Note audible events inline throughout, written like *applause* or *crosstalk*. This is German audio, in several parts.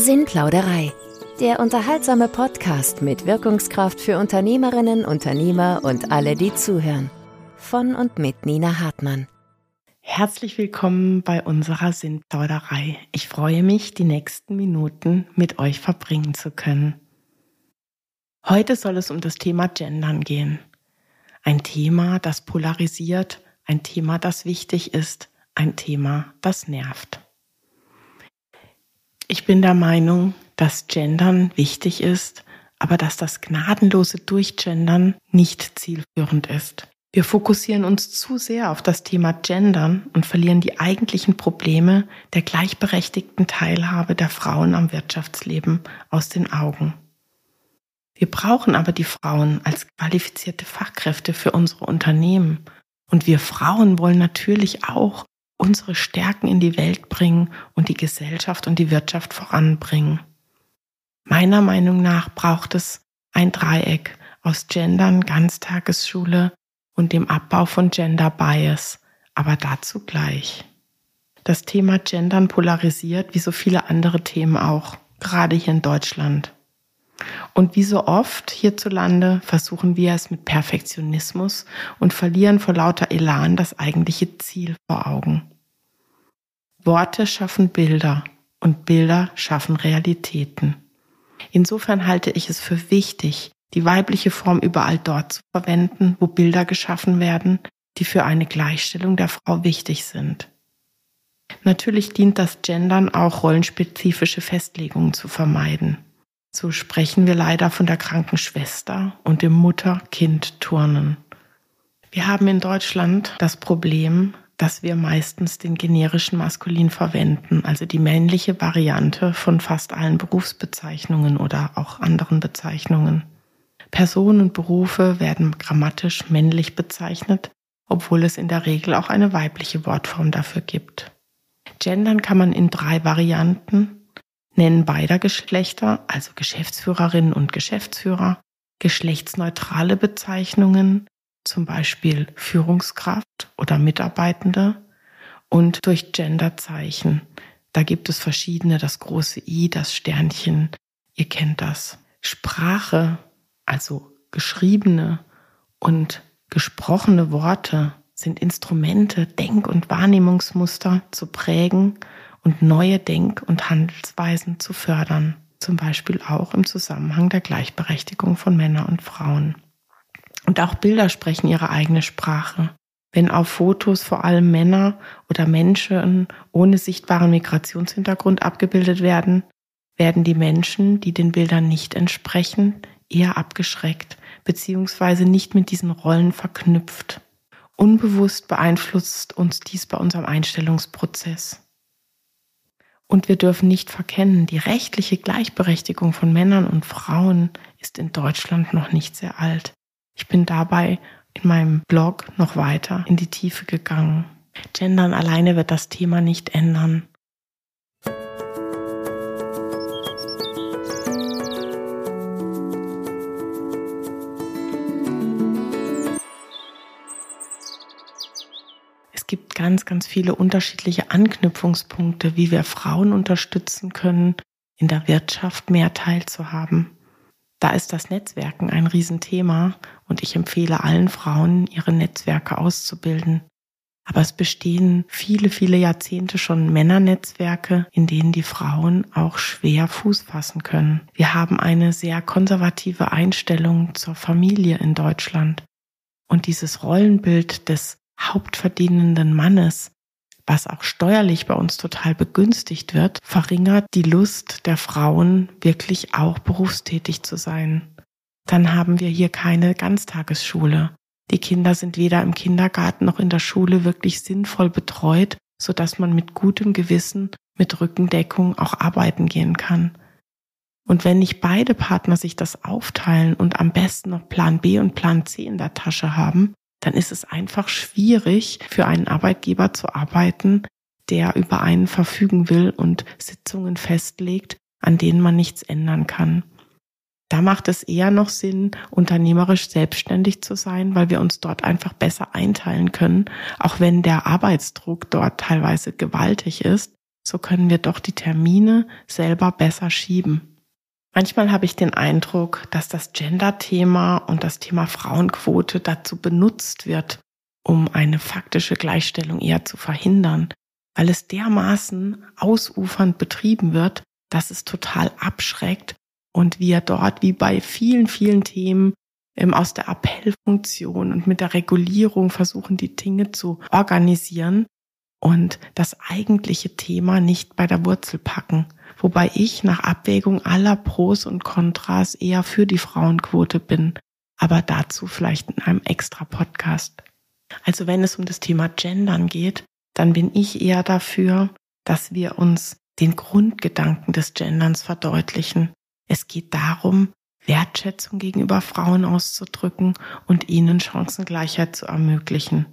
Sinnplauderei. Der unterhaltsame Podcast mit Wirkungskraft für Unternehmerinnen, Unternehmer und alle, die zuhören. Von und mit Nina Hartmann. Herzlich willkommen bei unserer Sinnplauderei. Ich freue mich, die nächsten Minuten mit euch verbringen zu können. Heute soll es um das Thema Gendern gehen. Ein Thema, das polarisiert, ein Thema, das wichtig ist, ein Thema, das nervt. Ich bin der Meinung, dass Gendern wichtig ist, aber dass das gnadenlose Durchgendern nicht zielführend ist. Wir fokussieren uns zu sehr auf das Thema Gendern und verlieren die eigentlichen Probleme der gleichberechtigten Teilhabe der Frauen am Wirtschaftsleben aus den Augen. Wir brauchen aber die Frauen als qualifizierte Fachkräfte für unsere Unternehmen. Und wir Frauen wollen natürlich auch unsere Stärken in die Welt bringen und die Gesellschaft und die Wirtschaft voranbringen. Meiner Meinung nach braucht es ein Dreieck aus Gendern, Ganztagesschule und dem Abbau von Gender Bias, aber dazu gleich. Das Thema Gendern polarisiert wie so viele andere Themen auch, gerade hier in Deutschland. Und wie so oft hierzulande versuchen wir es mit Perfektionismus und verlieren vor lauter Elan das eigentliche Ziel vor Augen. Worte schaffen Bilder und Bilder schaffen Realitäten. Insofern halte ich es für wichtig, die weibliche Form überall dort zu verwenden, wo Bilder geschaffen werden, die für eine Gleichstellung der Frau wichtig sind. Natürlich dient das Gendern auch rollenspezifische Festlegungen zu vermeiden. So sprechen wir leider von der kranken Schwester und dem Mutter-Kind-Turnen. Wir haben in Deutschland das Problem, dass wir meistens den generischen Maskulin verwenden, also die männliche Variante von fast allen Berufsbezeichnungen oder auch anderen Bezeichnungen. Personen und Berufe werden grammatisch männlich bezeichnet, obwohl es in der Regel auch eine weibliche Wortform dafür gibt. Gendern kann man in drei Varianten, Nennen beider Geschlechter, also Geschäftsführerinnen und Geschäftsführer, geschlechtsneutrale Bezeichnungen, zum Beispiel Führungskraft oder Mitarbeitende und durch Genderzeichen. Da gibt es verschiedene, das große I, das Sternchen, ihr kennt das. Sprache, also geschriebene und gesprochene Worte sind Instrumente, Denk- und Wahrnehmungsmuster zu prägen und neue Denk- und Handelsweisen zu fördern, zum Beispiel auch im Zusammenhang der Gleichberechtigung von Männern und Frauen. Und auch Bilder sprechen ihre eigene Sprache. Wenn auf Fotos vor allem Männer oder Menschen ohne sichtbaren Migrationshintergrund abgebildet werden, werden die Menschen, die den Bildern nicht entsprechen, eher abgeschreckt beziehungsweise nicht mit diesen Rollen verknüpft. Unbewusst beeinflusst uns dies bei unserem Einstellungsprozess. Und wir dürfen nicht verkennen, die rechtliche Gleichberechtigung von Männern und Frauen ist in Deutschland noch nicht sehr alt. Ich bin dabei in meinem Blog noch weiter in die Tiefe gegangen. Gendern alleine wird das Thema nicht ändern. Ganz, ganz viele unterschiedliche Anknüpfungspunkte, wie wir Frauen unterstützen können, in der Wirtschaft mehr teilzuhaben. Da ist das Netzwerken ein Riesenthema und ich empfehle allen Frauen, ihre Netzwerke auszubilden. Aber es bestehen viele, viele Jahrzehnte schon Männernetzwerke, in denen die Frauen auch schwer Fuß fassen können. Wir haben eine sehr konservative Einstellung zur Familie in Deutschland. Und dieses Rollenbild des hauptverdienenden Mannes, was auch steuerlich bei uns total begünstigt wird, verringert die Lust der Frauen, wirklich auch berufstätig zu sein. Dann haben wir hier keine Ganztagesschule. Die Kinder sind weder im Kindergarten noch in der Schule wirklich sinnvoll betreut, so dass man mit gutem Gewissen, mit Rückendeckung auch arbeiten gehen kann. Und wenn nicht beide Partner sich das aufteilen und am besten noch Plan B und Plan C in der Tasche haben, dann ist es einfach schwierig für einen Arbeitgeber zu arbeiten, der über einen verfügen will und Sitzungen festlegt, an denen man nichts ändern kann. Da macht es eher noch Sinn, unternehmerisch selbstständig zu sein, weil wir uns dort einfach besser einteilen können, auch wenn der Arbeitsdruck dort teilweise gewaltig ist. so können wir doch die Termine selber besser schieben. Manchmal habe ich den Eindruck, dass das Gender-Thema und das Thema Frauenquote dazu benutzt wird, um eine faktische Gleichstellung eher zu verhindern, weil es dermaßen ausufernd betrieben wird, dass es total abschreckt und wir dort wie bei vielen, vielen Themen ähm, aus der Appellfunktion und mit der Regulierung versuchen, die Dinge zu organisieren und das eigentliche Thema nicht bei der Wurzel packen. Wobei ich nach Abwägung aller Pros und Kontras eher für die Frauenquote bin. Aber dazu vielleicht in einem extra Podcast. Also wenn es um das Thema Gendern geht, dann bin ich eher dafür, dass wir uns den Grundgedanken des Genderns verdeutlichen. Es geht darum, Wertschätzung gegenüber Frauen auszudrücken und ihnen Chancengleichheit zu ermöglichen.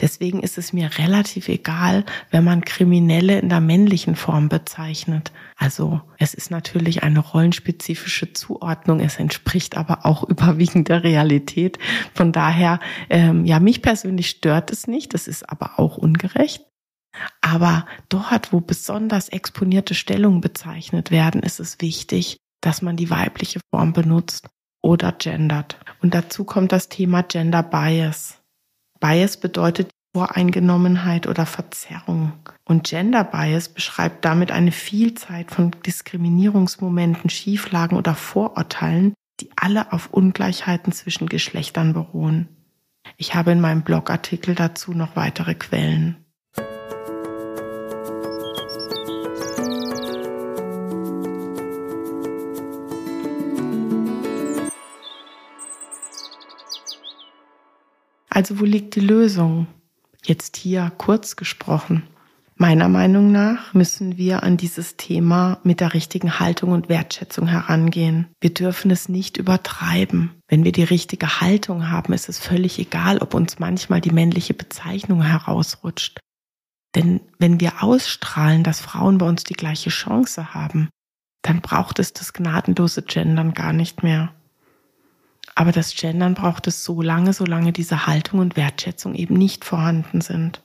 Deswegen ist es mir relativ egal, wenn man Kriminelle in der männlichen Form bezeichnet. Also es ist natürlich eine rollenspezifische Zuordnung, es entspricht aber auch *laughs* überwiegend der Realität. Von daher, ähm, ja, mich persönlich stört es nicht, das ist aber auch ungerecht. Aber dort, wo besonders exponierte Stellungen bezeichnet werden, ist es wichtig, dass man die weibliche Form benutzt oder gendert. Und dazu kommt das Thema Gender Bias. Bias bedeutet Voreingenommenheit oder Verzerrung. Und Gender Bias beschreibt damit eine Vielzahl von Diskriminierungsmomenten, Schieflagen oder Vorurteilen, die alle auf Ungleichheiten zwischen Geschlechtern beruhen. Ich habe in meinem Blogartikel dazu noch weitere Quellen. Also wo liegt die Lösung? Jetzt hier kurz gesprochen. Meiner Meinung nach müssen wir an dieses Thema mit der richtigen Haltung und Wertschätzung herangehen. Wir dürfen es nicht übertreiben. Wenn wir die richtige Haltung haben, ist es völlig egal, ob uns manchmal die männliche Bezeichnung herausrutscht. Denn wenn wir ausstrahlen, dass Frauen bei uns die gleiche Chance haben, dann braucht es das gnadenlose Gendern gar nicht mehr. Aber das Gendern braucht es so lange, solange diese Haltung und Wertschätzung eben nicht vorhanden sind.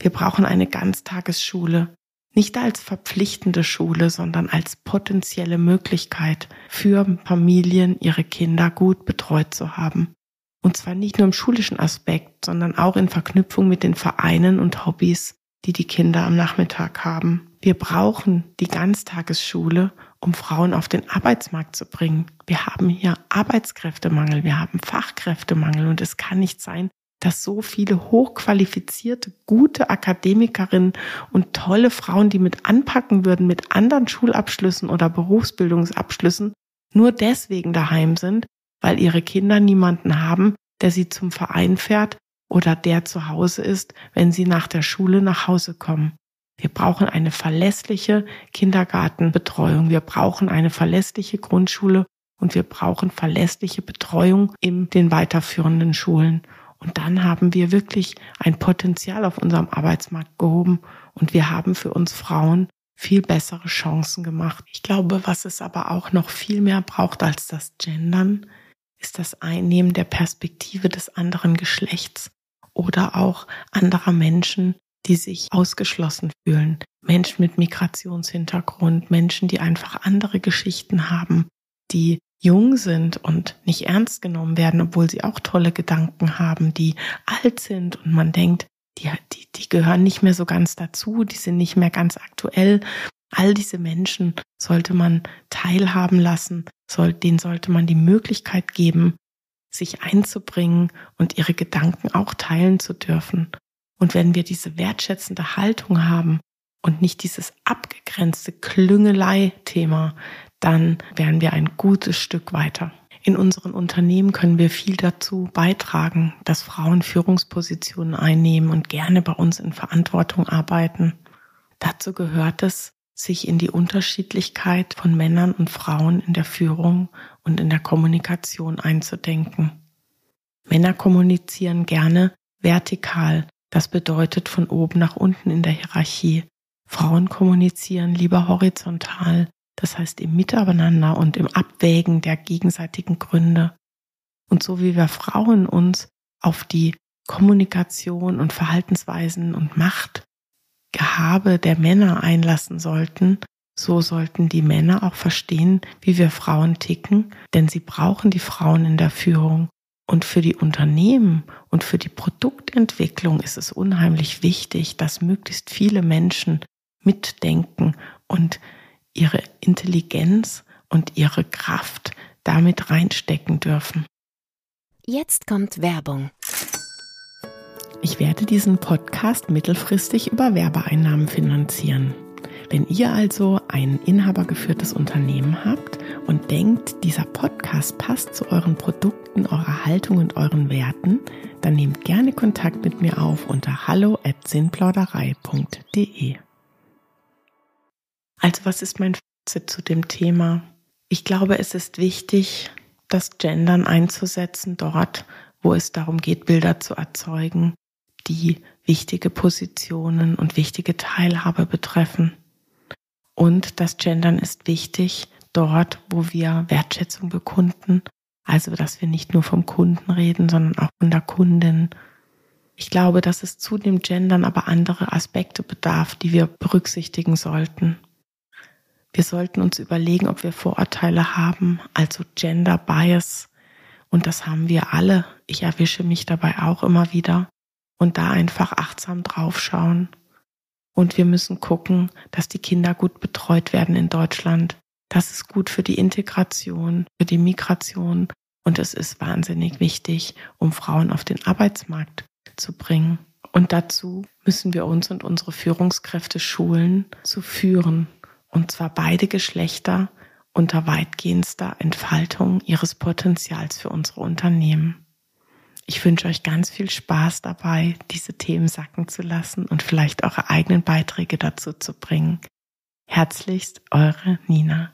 Wir brauchen eine Ganztagesschule, nicht als verpflichtende Schule, sondern als potenzielle Möglichkeit für Familien, ihre Kinder gut betreut zu haben. Und zwar nicht nur im schulischen Aspekt, sondern auch in Verknüpfung mit den Vereinen und Hobbys, die die Kinder am Nachmittag haben. Wir brauchen die Ganztagesschule, um Frauen auf den Arbeitsmarkt zu bringen. Wir haben hier Arbeitskräftemangel, wir haben Fachkräftemangel und es kann nicht sein, dass so viele hochqualifizierte, gute Akademikerinnen und tolle Frauen, die mit anpacken würden mit anderen Schulabschlüssen oder Berufsbildungsabschlüssen, nur deswegen daheim sind, weil ihre Kinder niemanden haben, der sie zum Verein fährt oder der zu Hause ist, wenn sie nach der Schule nach Hause kommen. Wir brauchen eine verlässliche Kindergartenbetreuung. Wir brauchen eine verlässliche Grundschule und wir brauchen verlässliche Betreuung in den weiterführenden Schulen. Und dann haben wir wirklich ein Potenzial auf unserem Arbeitsmarkt gehoben und wir haben für uns Frauen viel bessere Chancen gemacht. Ich glaube, was es aber auch noch viel mehr braucht als das Gendern, ist das Einnehmen der Perspektive des anderen Geschlechts oder auch anderer Menschen, die sich ausgeschlossen fühlen. Menschen mit Migrationshintergrund, Menschen, die einfach andere Geschichten haben, die jung sind und nicht ernst genommen werden, obwohl sie auch tolle Gedanken haben, die alt sind und man denkt, die, die, die gehören nicht mehr so ganz dazu, die sind nicht mehr ganz aktuell. All diese Menschen sollte man teilhaben lassen, soll, denen sollte man die Möglichkeit geben, sich einzubringen und ihre Gedanken auch teilen zu dürfen. Und wenn wir diese wertschätzende Haltung haben und nicht dieses abgegrenzte Klüngelei-Thema, dann wären wir ein gutes Stück weiter. In unseren Unternehmen können wir viel dazu beitragen, dass Frauen Führungspositionen einnehmen und gerne bei uns in Verantwortung arbeiten. Dazu gehört es, sich in die Unterschiedlichkeit von Männern und Frauen in der Führung und in der Kommunikation einzudenken. Männer kommunizieren gerne vertikal, das bedeutet von oben nach unten in der Hierarchie. Frauen kommunizieren lieber horizontal, das heißt im Miteinander und im Abwägen der gegenseitigen Gründe. Und so wie wir Frauen uns auf die Kommunikation und Verhaltensweisen und Macht Gehabe der Männer einlassen sollten, so sollten die Männer auch verstehen, wie wir Frauen ticken, denn sie brauchen die Frauen in der Führung. Und für die Unternehmen und für die Produktentwicklung ist es unheimlich wichtig, dass möglichst viele Menschen mitdenken und ihre Intelligenz und ihre Kraft damit reinstecken dürfen. Jetzt kommt Werbung. Ich werde diesen Podcast mittelfristig über Werbeeinnahmen finanzieren. Wenn ihr also ein inhabergeführtes Unternehmen habt und denkt, dieser Podcast passt zu euren Produkten, eurer Haltung und euren Werten, dann nehmt gerne Kontakt mit mir auf unter hallo@sinnplauderei.de. Also was ist mein Fazit zu dem Thema? Ich glaube, es ist wichtig, das Gendern einzusetzen dort, wo es darum geht, Bilder zu erzeugen, die wichtige Positionen und wichtige Teilhabe betreffen. Und das Gendern ist wichtig dort, wo wir Wertschätzung bekunden. Also, dass wir nicht nur vom Kunden reden, sondern auch von der Kundin. Ich glaube, dass es zu dem Gendern aber andere Aspekte bedarf, die wir berücksichtigen sollten. Wir sollten uns überlegen, ob wir Vorurteile haben, also Gender Bias. Und das haben wir alle. Ich erwische mich dabei auch immer wieder. Und da einfach achtsam draufschauen und wir müssen gucken, dass die Kinder gut betreut werden in Deutschland. Das ist gut für die Integration, für die Migration und es ist wahnsinnig wichtig, um Frauen auf den Arbeitsmarkt zu bringen. Und dazu müssen wir uns und unsere Führungskräfte schulen, zu führen. Und zwar beide Geschlechter unter weitgehendster Entfaltung ihres Potenzials für unsere Unternehmen. Ich wünsche euch ganz viel Spaß dabei, diese Themen sacken zu lassen und vielleicht eure eigenen Beiträge dazu zu bringen. Herzlichst eure Nina.